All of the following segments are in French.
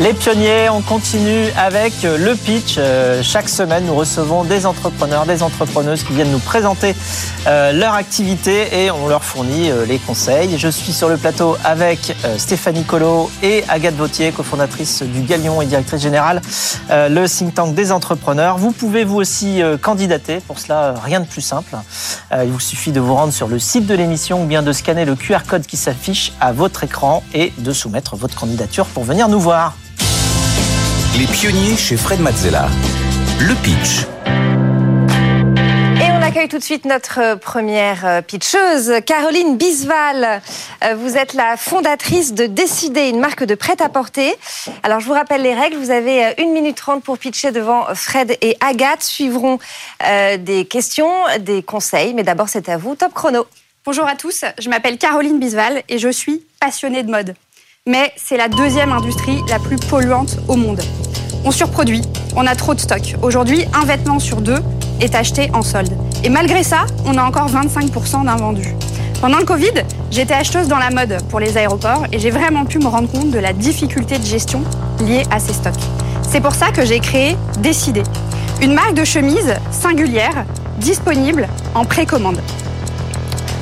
Les pionniers, on continue avec le pitch. Euh, chaque semaine, nous recevons des entrepreneurs, des entrepreneuses qui viennent nous présenter euh, leur activité et on leur fournit euh, les conseils. Je suis sur le plateau avec Stéphanie Colo et Agathe Vautier, cofondatrice du Galion et directrice générale, le think tank des entrepreneurs. Vous pouvez vous aussi candidater. Pour cela, rien de plus simple. Il vous suffit de vous rendre sur le site de l'émission ou bien de scanner le QR code qui s'affiche à votre écran et de soumettre votre candidature pour venir nous voir. Les pionniers chez Fred Mazzella. Le pitch. Et on accueille tout de suite notre euh, première euh, pitcheuse, Caroline Bisval. Euh, vous êtes la fondatrice de Décider, une marque de prêt-à-porter. Alors, je vous rappelle les règles. Vous avez 1 minute 30 pour pitcher devant Fred et Agathe. Suivront des questions, des conseils. Mais d'abord, c'est à vous. Top chrono. Bonjour à tous. Je m'appelle Caroline Bisval et je suis passionnée de mode mais c'est la deuxième industrie la plus polluante au monde. On surproduit, on a trop de stock. Aujourd'hui, un vêtement sur deux est acheté en solde. Et malgré ça, on a encore 25% d'invendus. Pendant le Covid, j'étais acheteuse dans la mode pour les aéroports et j'ai vraiment pu me rendre compte de la difficulté de gestion liée à ces stocks. C'est pour ça que j'ai créé Décider, une marque de chemise singulière disponible en précommande.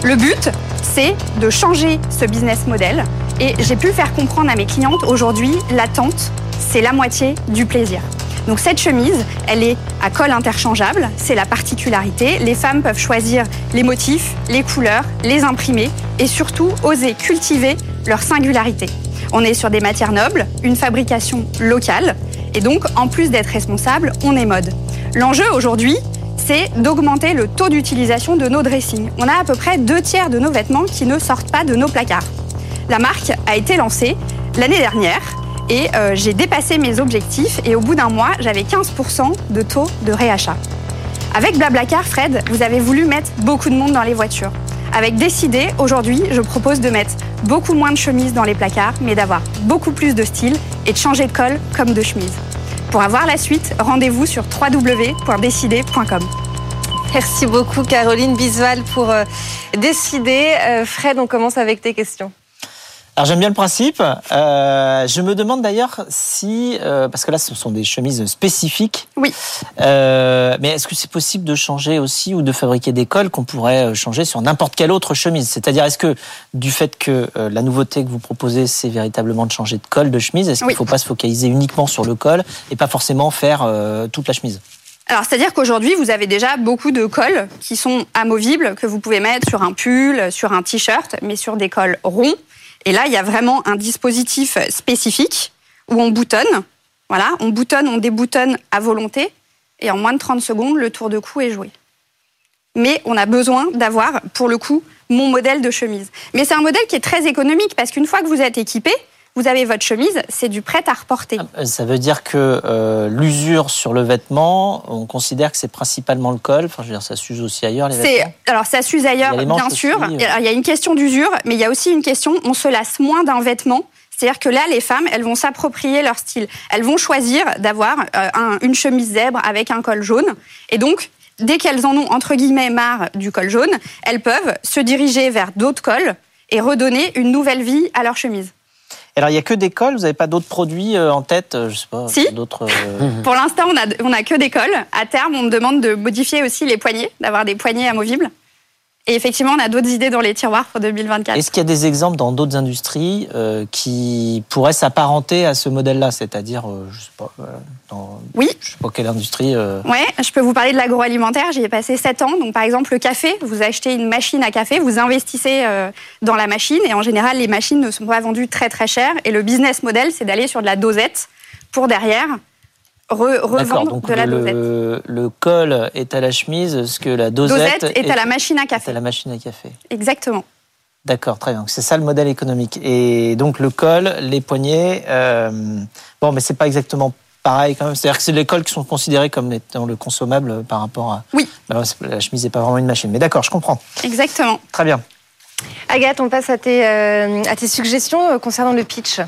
Le but, c'est de changer ce business model et j'ai pu faire comprendre à mes clientes aujourd'hui, l'attente, c'est la moitié du plaisir. Donc cette chemise, elle est à col interchangeable, c'est la particularité. Les femmes peuvent choisir les motifs, les couleurs, les imprimer et surtout oser cultiver leur singularité. On est sur des matières nobles, une fabrication locale et donc en plus d'être responsable, on est mode. L'enjeu aujourd'hui, c'est d'augmenter le taux d'utilisation de nos dressings. On a à peu près deux tiers de nos vêtements qui ne sortent pas de nos placards. La marque a été lancée l'année dernière et euh, j'ai dépassé mes objectifs et au bout d'un mois, j'avais 15% de taux de réachat. Avec Blablacar, Fred, vous avez voulu mettre beaucoup de monde dans les voitures. Avec Décider, aujourd'hui, je propose de mettre beaucoup moins de chemises dans les placards, mais d'avoir beaucoup plus de style et de changer de col comme de chemise. Pour avoir la suite, rendez-vous sur www.décider.com. Merci beaucoup Caroline Bisval pour euh, décider. Euh, Fred, on commence avec tes questions. Alors j'aime bien le principe. Euh, je me demande d'ailleurs si, euh, parce que là ce sont des chemises spécifiques. Oui. Euh, mais est-ce que c'est possible de changer aussi ou de fabriquer des cols qu'on pourrait changer sur n'importe quelle autre chemise? C'est-à-dire est-ce que du fait que la nouveauté que vous proposez c'est véritablement de changer de col de chemise, est-ce qu'il ne faut pas se focaliser uniquement sur le col et pas forcément faire toute la chemise? Alors, c'est-à-dire qu'aujourd'hui, vous avez déjà beaucoup de cols qui sont amovibles, que vous pouvez mettre sur un pull, sur un t-shirt, mais sur des cols ronds. Et là, il y a vraiment un dispositif spécifique où on boutonne. Voilà, on boutonne, on déboutonne à volonté. Et en moins de 30 secondes, le tour de cou est joué. Mais on a besoin d'avoir, pour le coup, mon modèle de chemise. Mais c'est un modèle qui est très économique parce qu'une fois que vous êtes équipé, vous avez votre chemise, c'est du prêt à reporter. Ah, ça veut dire que euh, l'usure sur le vêtement, on considère que c'est principalement le col. Enfin, je veux dire, ça s'use aussi ailleurs les vêtements. Alors, ça s'use ailleurs, bien sûr. Il y a une question d'usure, mais il y a aussi une question, on se lasse moins d'un vêtement. C'est-à-dire que là, les femmes, elles vont s'approprier leur style. Elles vont choisir d'avoir euh, une chemise zèbre avec un col jaune. Et donc, dès qu'elles en ont, entre guillemets, marre du col jaune, elles peuvent se diriger vers d'autres cols et redonner une nouvelle vie à leur chemise. Alors, il n'y a que des cols Vous n'avez pas d'autres produits euh, en tête euh, Je sais pas. Si. D'autres. Euh, Pour l'instant, on a, on a que des cols. À terme, on me demande de modifier aussi les poignées, d'avoir des poignées amovibles. Et effectivement, on a d'autres idées dans les tiroirs pour 2024. Est-ce qu'il y a des exemples dans d'autres industries euh, qui pourraient s'apparenter à ce modèle-là? C'est-à-dire, euh, je sais pas, euh, dans oui. je sais pas quelle industrie Oui, je peux vous parler de l'agroalimentaire. J'y ai passé 7 ans. Donc, par exemple, le café, vous achetez une machine à café, vous investissez dans la machine. Et en général, les machines ne sont pas vendues très très cher. Et le business model, c'est d'aller sur de la dosette pour derrière revendre de la le, dosette. Le col est à la chemise, ce que la dosette, est, à la machine à café. à la machine à café. Exactement. D'accord, très bien. C'est ça le modèle économique. Et donc le col, les poignets, euh, bon, mais c'est pas exactement pareil quand même. C'est-à-dire que c'est les cols qui sont considérés comme étant le consommable par rapport à. Oui. la chemise n'est pas vraiment une machine. Mais d'accord, je comprends. Exactement. Très bien. Agathe, on passe à tes, euh, suggestions euh, concernant le pitch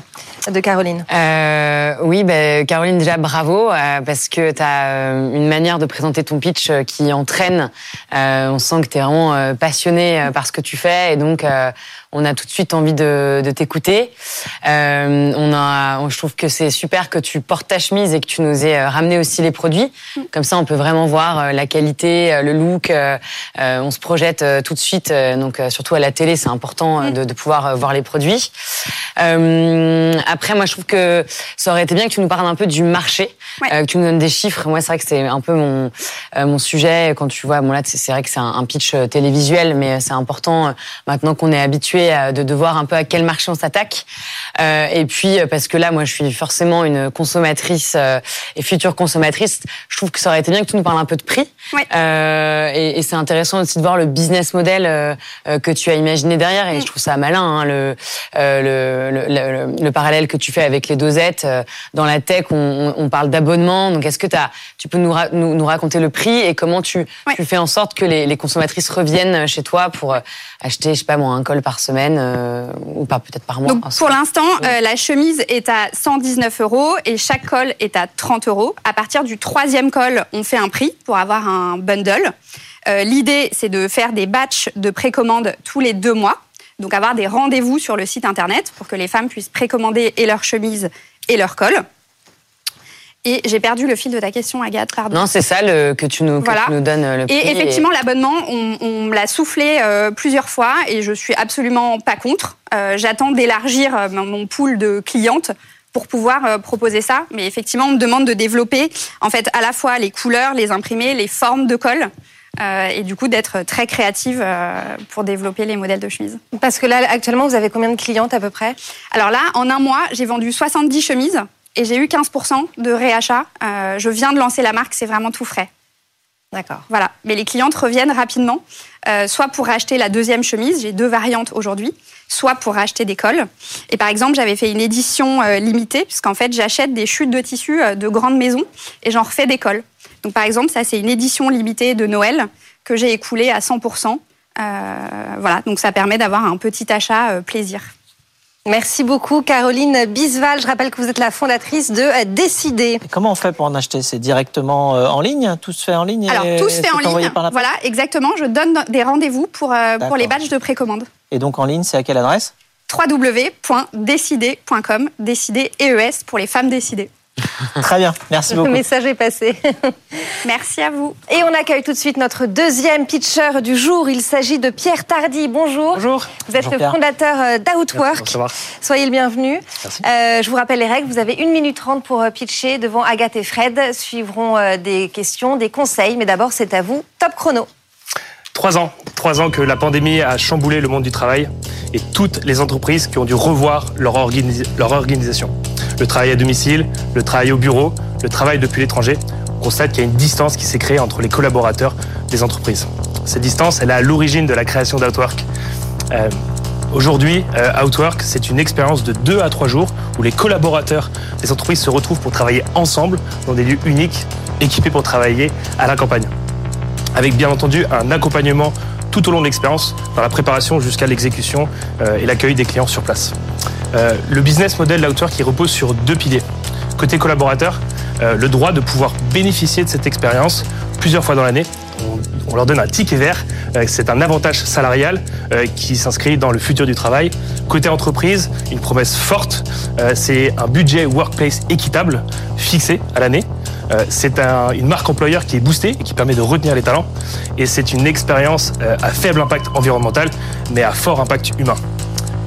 de Caroline. Euh, oui, ben, Caroline, déjà bravo, euh, parce que tu as une manière de présenter ton pitch qui entraîne. On sent que tu es vraiment passionné par ce que tu fais, et donc on a tout de suite envie de, de t'écouter. Euh, on a, on- je trouve que c'est super que tu portes ta chemise et que tu nous aies euh, ramené aussi les produits. Comme ça, on peut vraiment voir euh, la qualité, le look. euh, on se projette tout de suite. donc, surtout à la télé, c'est important euh, de, de pouvoir voir les produits. Euh, après, moi, je trouve que ça aurait été bien que tu nous parles un peu du marché, Ouais. que tu nous donnes des chiffres. Moi, c'est vrai que c'est un peu mon mon sujet. Quand tu vois, bon là, c'est vrai que c'est un, un pitch télévisuel, mais c'est important maintenant qu'on est habitué à- de, de voir un peu à quel marché on s'attaque. Euh, et puis, euh, parce que là, moi, je suis forcément une consommatrice euh, et future consommatrice. Je trouve que ça aurait été bien que tu nous parles un peu de prix. Ouais. Euh, et, et c'est intéressant aussi de voir le business model euh, euh, que tu as imaginé derrière. Et je trouve ça malin, hein, le, euh, le, le, le, le parallèle que tu fais avec les dosettes. Euh, Dans la tech, on, parle d'abonnement. Donc, est-ce que as, tu peux nous, ra- nous, nous raconter le prix et comment tu, Ouais. tu fais en sorte que les, les consommatrices reviennent chez toi pour euh, acheter, je sais pas moi, un col par semaine euh, ou pas peut-être par mois Donc pour l'instant, euh, la chemise est à 119 euros et chaque col est à 30 euros. À partir du troisième col, on fait un prix pour avoir un bundle. Euh, L'idée, c'est de faire des batchs de précommande tous les deux mois. Donc avoir des rendez-vous sur le site internet pour que les femmes puissent précommander et leur chemise et leur col. Et j'ai perdu le fil de ta question, Agathe, pardon. Non, c'est ça le, que tu nous, que Voilà. tu nous donnes le prix. Et effectivement, l'abonnement, on, on me l'a soufflé euh, plusieurs fois et je suis absolument pas contre. Euh, J'attends d'élargir euh, mon pool de clientes pour pouvoir euh, proposer ça. Mais effectivement, on me demande de développer en fait à la fois les couleurs, les imprimés, les formes de colle. euh, et du coup d'être très créative euh, pour développer les modèles de chemise. Parce que là, actuellement, vous avez combien de clientes à peu près? Alors là, en un mois, j'ai vendu 70 chemises et j'ai eu 15% de réachat. Euh, je viens de lancer la marque, c'est vraiment tout frais. D'accord. Voilà. Mais les clientes reviennent rapidement, euh, soit pour acheter la deuxième chemise, j'ai deux variantes aujourd'hui, soit pour acheter des cols. Et par exemple, j'avais fait une édition euh, limitée, puisqu'en fait, j'achète des chutes de tissu euh, de grandes maisons et j'en refais des cols. Donc par exemple, ça, c'est une édition limitée de Noël que j'ai écoulée à 100%. Euh, voilà, donc ça permet d'avoir un petit achat euh, plaisir. Merci beaucoup, Caroline Bisval. Je rappelle que vous êtes la fondatrice de Décider. Et comment on fait pour en acheter? C'est directement euh, en ligne? Tout se fait en ligne Alors, tout se fait en ligne. par la poste? Voilà, exactement. Je donne des rendez-vous pour, euh, pour les badges de précommande. Et donc en ligne, c'est à quelle adresse? www.décider.com, décider EES pour les femmes décidées. Très bien, merci Le beaucoup. message est passé. Merci à vous. Et on accueille tout de suite notre deuxième pitcher du jour. Il s'agit de Pierre Tardy. Bonjour. Bonjour. Vous êtes Bonjour, le Pierre. fondateur euh, d'Outwork. Soyez le bienvenu. Merci. Euh, je vous rappelle les règles. Vous avez 1 minute 30 pour euh, pitcher devant Agathe et Fred. Suivront des questions, des conseils. Mais d'abord, c'est à vous. Top chrono. Trois ans. Trois ans que la pandémie a chamboulé le monde du travail et toutes les entreprises qui ont dû revoir leur, organi- leur organisation. Le travail à domicile, le travail au bureau, le travail depuis l'étranger. On constate qu'il y a une distance qui s'est créée entre les collaborateurs des entreprises. Cette distance, elle est à l'origine de la création d'Outwork. Euh, Aujourd'hui, euh, Outwork, c'est une expérience de deux à trois jours où les collaborateurs des entreprises se retrouvent pour travailler ensemble dans des lieux uniques, équipés pour travailler à la campagne. avec bien entendu un accompagnement tout au long de l'expérience, dans la préparation jusqu'à l'exécution euh, et l'accueil des clients sur place. Euh, le business model d'Outwork qui repose sur deux piliers. Côté collaborateur, euh, le droit de pouvoir bénéficier de cette expérience plusieurs fois dans l'année. On, leur donne un ticket vert, euh, c'est un avantage salarial qui s'inscrit dans le futur du travail. Côté entreprise, une promesse forte, c'est un budget workplace équitable fixé à l'année. C'est un- une marque employeur qui est boostée et qui permet de retenir les talents. Et c'est une expérience à faible impact environnemental, mais à fort impact humain.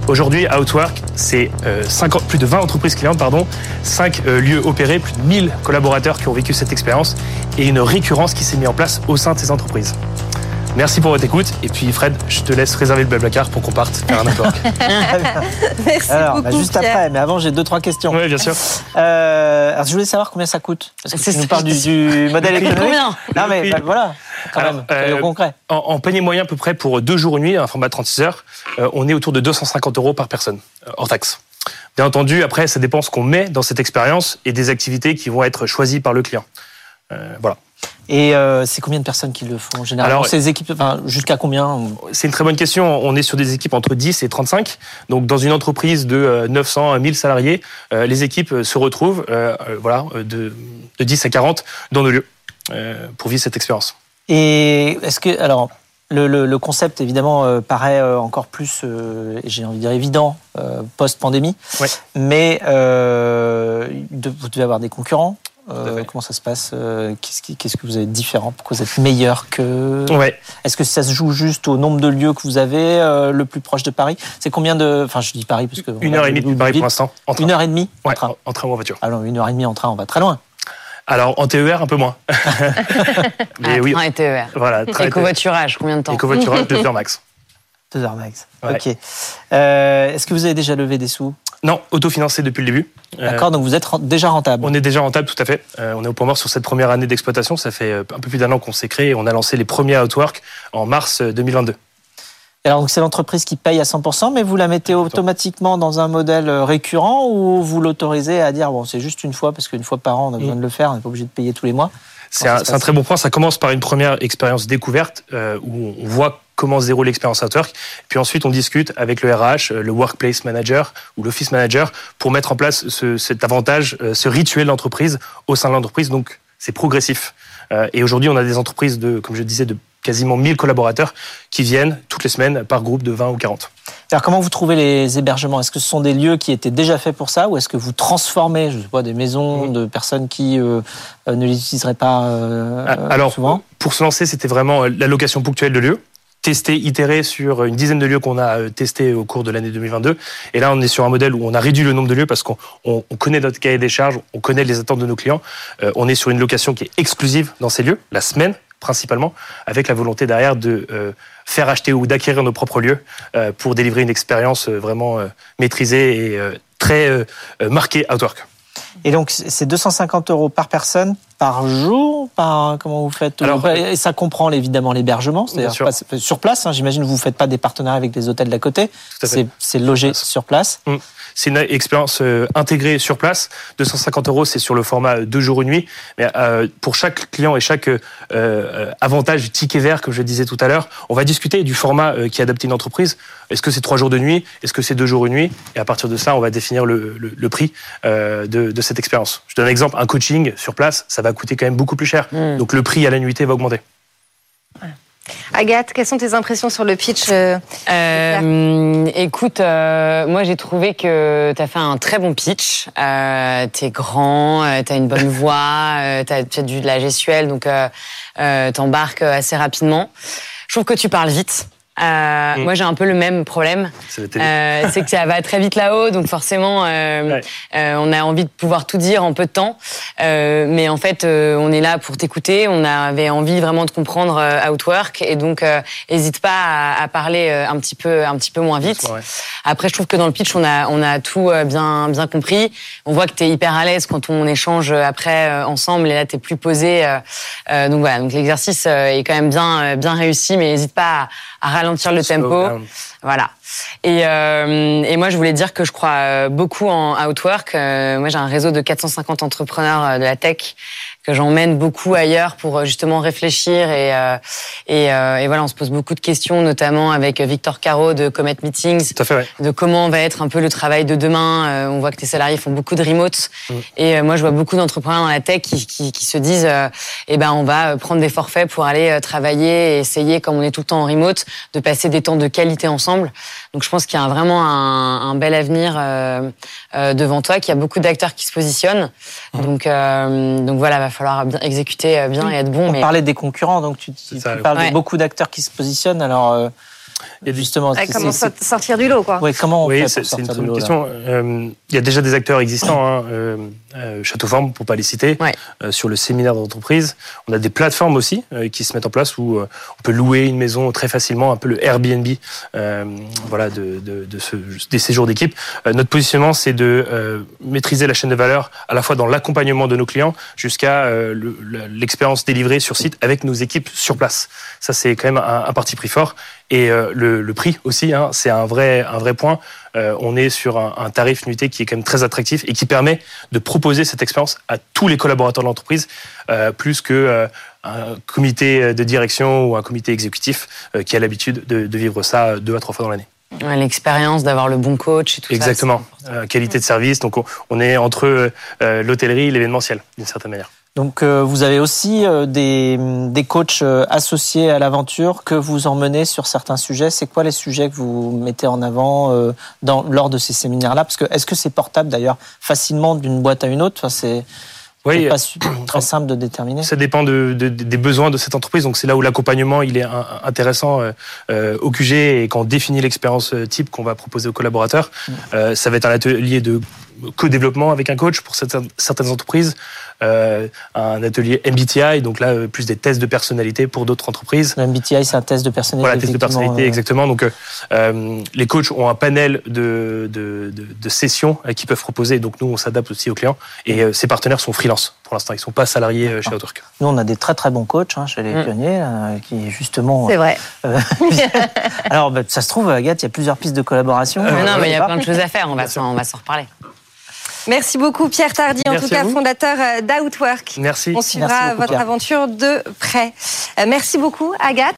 Aujourd'hui, Outwork, c'est euh, 50 plus de 20 entreprises clientes, pardon, 5 lieux opérés, plus de 1000 collaborateurs qui ont vécu cette expérience et une récurrence qui s'est mise en place au sein de ces entreprises. Merci pour votre écoute. Et puis, Fred, je te laisse réserver le blablacar pour qu'on parte faire un Outwork. Merci Alors, beaucoup. bah, juste Pierre. après, mais avant, j'ai deux, trois questions. oui, bien sûr. Euh, alors, je voulais savoir combien ça coûte. Parce que tu nous parles du, du modèle économique. combien? Non, mais bah, voilà, quand Alors, même, euh, concret. En, en panier moyen, à peu près pour deux jours et nuit, un format 36 heures, euh, on est autour de 250 euros par personne, euh, hors taxe. Bien entendu, après, ça dépend ce qu'on met dans cette expérience et des activités qui vont être choisies par le client. Euh, voilà. Et euh, c'est combien de personnes qui le font généralement? Alors, Ces équipes, enfin, jusqu'à combien? C'est une très bonne question. On est sur des équipes entre 10 et 35. Donc, dans une entreprise de euh, 900 à 1000 salariés, euh, les équipes se retrouvent voilà, de, de 10 à 40 dans nos lieux pour vivre cette expérience. Et est-ce que alors le, le- le concept évidemment euh, paraît euh, encore plus, euh, j'ai envie de dire évident euh, post-pandémie, Ouais. mais euh, de- vous devez avoir des concurrents. Comment ça se passe Qu'est-ce qui- qu'est-ce que vous avez de différent Pourquoi vous êtes meilleur que Ouais. Est-ce que ça se joue juste au nombre de lieux que vous avez le plus proche de Paris? C'est combien de Enfin, je dis Paris parce que Une heure et demie depuis Paris pour l'instant. En train. Une heure et demie en Ouais, train. en- en train ou en voiture. Alors une heure et demie en train, on va très loin. Alors, en TER, un peu moins. Mais Ah, oui, train et TER. voilà. train et combien de temps Et covoiturage, deux heures max. Deux heures max. Ouais. Ok. Euh, Est-ce que vous avez déjà levé des sous? Non, autofinancé depuis le début. Euh, D'accord, donc vous êtes déjà rentable. On est déjà rentable, tout à fait. Euh, on est au point mort sur cette première année d'exploitation. Ça fait euh, un peu plus d'un an qu'on s'est créé. On a lancé les premiers Outwork en mars euh, 2022. Alors c'est l'entreprise qui paye à 100%, mais vous la mettez automatiquement dans un modèle euh, récurrent ou vous l'autorisez à dire bon c'est juste une fois parce qu'une fois par an on a besoin de le faire, on n'est pas obligé de payer tous les mois. C'est un, très bon point. Ça commence par une première expérience découverte euh, où on voit comment se déroule l'expérience Outwork. Puis ensuite, on discute avec le RH, euh, le Workplace Manager ou l'Office Manager pour mettre en place ce- cet avantage, ce rituel d'entreprise au sein de l'entreprise. Donc, c'est progressif. Euh, et aujourd'hui, on a des entreprises de, comme je disais, de quasiment 1000 collaborateurs qui viennent toutes les semaines par groupe de 20 ou 40. Alors comment vous trouvez les hébergements? Est-ce que ce sont des lieux qui étaient déjà faits pour ça ou est-ce que vous transformez, je sais pas, des maisons Mhm. de personnes qui euh, euh, ne les utiliseraient pas euh, Ah, Alors, souvent? pour se lancer, c'était vraiment la location ponctuelle de lieux. Tester, itérer sur une dizaine de lieux qu'on a testés au cours de l'année 2022. Et là, on est sur un modèle où on a réduit le nombre de lieux parce qu'on on- on connaît notre cahier des charges, on connaît les attentes de nos clients. Euh, on est sur une location qui est exclusive dans ces lieux, la semaine principalement, avec la volonté derrière de euh, faire acheter ou d'acquérir nos propres lieux euh, pour délivrer une expérience euh, vraiment maîtrisée et très marquée Outwork. Et donc c'est 250 euros par personne par jour par comment vous faites Alors, et ça comprend évidemment l'hébergement c'est-à-dire sur place hein, j'imagine que vous faites pas des partenariats avec des hôtels d'à côté c'est logé sur place C'est une expérience euh, intégrée sur place. 250 euros, c'est sur le format deux jours une nuit. Mais euh, pour chaque client et chaque euh, euh, avantage ticket vert, comme je le disais tout à l'heure, on va discuter du format euh, qui est adapté à une entreprise. Est-ce que c'est trois jours de nuit? Est-ce que c'est deux jours une nuit Et à partir de ça, on va définir le, le- le prix euh, de, de cette expérience. Je donne un exemple. Un coaching sur place, ça va coûter quand même beaucoup plus cher. Mm. Donc le prix à la nuitée va augmenter. Agathe, quelles sont tes impressions sur le pitch euh, Euh, écoute, euh, moi j'ai trouvé que tu as fait un très bon pitch. Euh, t'es grand, t'as une bonne voix, t'as as du de la gestuelle, donc euh, euh, t'embarques assez rapidement. Je trouve que tu parles vite. Euh, Mm. Moi j'ai un peu le même problème. C'est. Euh, c'est que ça va très vite là-haut, donc forcément, euh, Ouais. euh, on a envie de pouvoir tout dire en peu de temps. Euh, mais en fait, euh, on est là pour t'écouter. On avait envie vraiment de comprendre euh, Outwork, et donc euh, hésite pas à, à parler euh, un petit peu, un petit peu moins vite. Ouais. Après, je trouve que dans le pitch, on a, on a tout euh, bien, bien compris. On voit que tu es hyper à l'aise quand on échange après euh, ensemble, et là, tu es plus posé. euh, euh, donc voilà, donc l'exercice euh, est quand même bien, euh, bien réussi, mais n'hésite pas à, à ralentir le Slow tempo. down. Voilà. Et, euh, et moi, je voulais dire que je crois euh, beaucoup en Outwork. Euh, moi, j'ai un réseau de 450 entrepreneurs de la tech que j'emmène beaucoup ailleurs pour euh, justement réfléchir et euh, et, euh, et voilà, on se pose beaucoup de questions, notamment avec Victor Caro de Comet Meetings, Tout à fait, ouais. de comment va être un peu le travail de demain. Euh, on voit que tes salariés font beaucoup de remote. Mm. Et euh, moi, je vois beaucoup d'entrepreneurs dans la tech qui, qui, qui se disent, euh, eh ben, on va prendre des forfaits pour aller travailler et essayer, comme on est tout le temps en remote, de passer des temps de qualité ensemble. Donc, je pense qu'il y a vraiment un, un bel avenir euh, euh, devant toi, qu'il y a beaucoup d'acteurs qui se positionnent. Mm. Donc, euh, donc voilà, va falloir bien exécuter bien et être bon. on mais parlait des concurrents donc tu, tu- ça, tu parles ouais. de beaucoup d'acteurs qui se positionnent alors euh, Il y a justement ouais, Comment sortir du lot, quoi ouais, comment on Oui, c'est une bonne question. Euh, Il y a déjà des acteurs existants, hein, euh, Châteauforme, pour pas les citer, Ouais. euh, sur le séminaire d'entreprise. On a des plateformes aussi euh, qui se mettent en place où euh, on peut louer une maison très facilement, un peu le Airbnb euh, voilà, de, de, de ce, des séjours d'équipe. Euh, notre positionnement, c'est de euh, maîtriser la chaîne de valeur à la fois dans l'accompagnement de nos clients jusqu'à euh, l'expérience délivrée sur site avec nos équipes sur place. Ça, c'est quand même un, un parti pris fort. Et euh, le, le prix aussi, hein, c'est un vrai, un vrai point. Euh, on est sur un, un tarif nuité qui est quand même très attractif et qui permet de proposer proposer cette expérience à tous les collaborateurs de l'entreprise, euh, plus que euh, un comité de direction ou un comité exécutif euh, qui a l'habitude de, de vivre ça deux à trois fois dans l'année. Ouais, L'expérience d'avoir le bon coach et tout Exactement. ça. Euh, qualité de service. Donc on, on est entre euh, euh, l'hôtellerie et l'événementiel, d'une certaine manière. Donc euh, vous avez aussi euh, des, des coachs euh, associés à l'aventure que vous emmenez sur certains sujets. C'est quoi les sujets que vous mettez en avant euh, dans, lors de ces séminaires-là? Parce que est-ce que c'est portable d'ailleurs facilement d'une boîte à une autre? Enfin, C'est Oui, pas su- très simple de déterminer. Ça dépend de, de- des besoins de cette entreprise. Donc c'est là où l'accompagnement il est un- intéressant euh, euh, au QG et quand on définit l'expérience euh, type qu'on va proposer aux collaborateurs. Euh, ça va être un atelier de co-développement avec un coach pour certaines, certaines entreprises, euh, un atelier MBTI, donc là euh, plus des tests de personnalité pour d'autres entreprises. Le MBTI, c'est un test de personnalité. Voilà, test de personnalité, euh, exactement. Donc, euh, les coachs ont un panel de, de, de, de sessions qu'ils peuvent proposer. Donc, nous, on s'adapte aussi aux clients. Et euh, ces partenaires sont freelance pour l'instant. Ils sont pas salariés chez Outwork. Nous, on a des très très bons coachs hein, chez les Mm. pionniers, qui justement. C'est vrai. euh, Alors, bah, ça se trouve, Agathe, il y a plusieurs pistes de collaboration. Mais non, mais il y a pas. plein de choses à faire. On va s'en on va s'en reparler. Merci beaucoup Pierre Tardy, en tout cas vous. fondateur euh, d'Outwork. Merci. On suivra Merci beaucoup, votre Pierre. aventure de près. Euh, Merci beaucoup Agathe.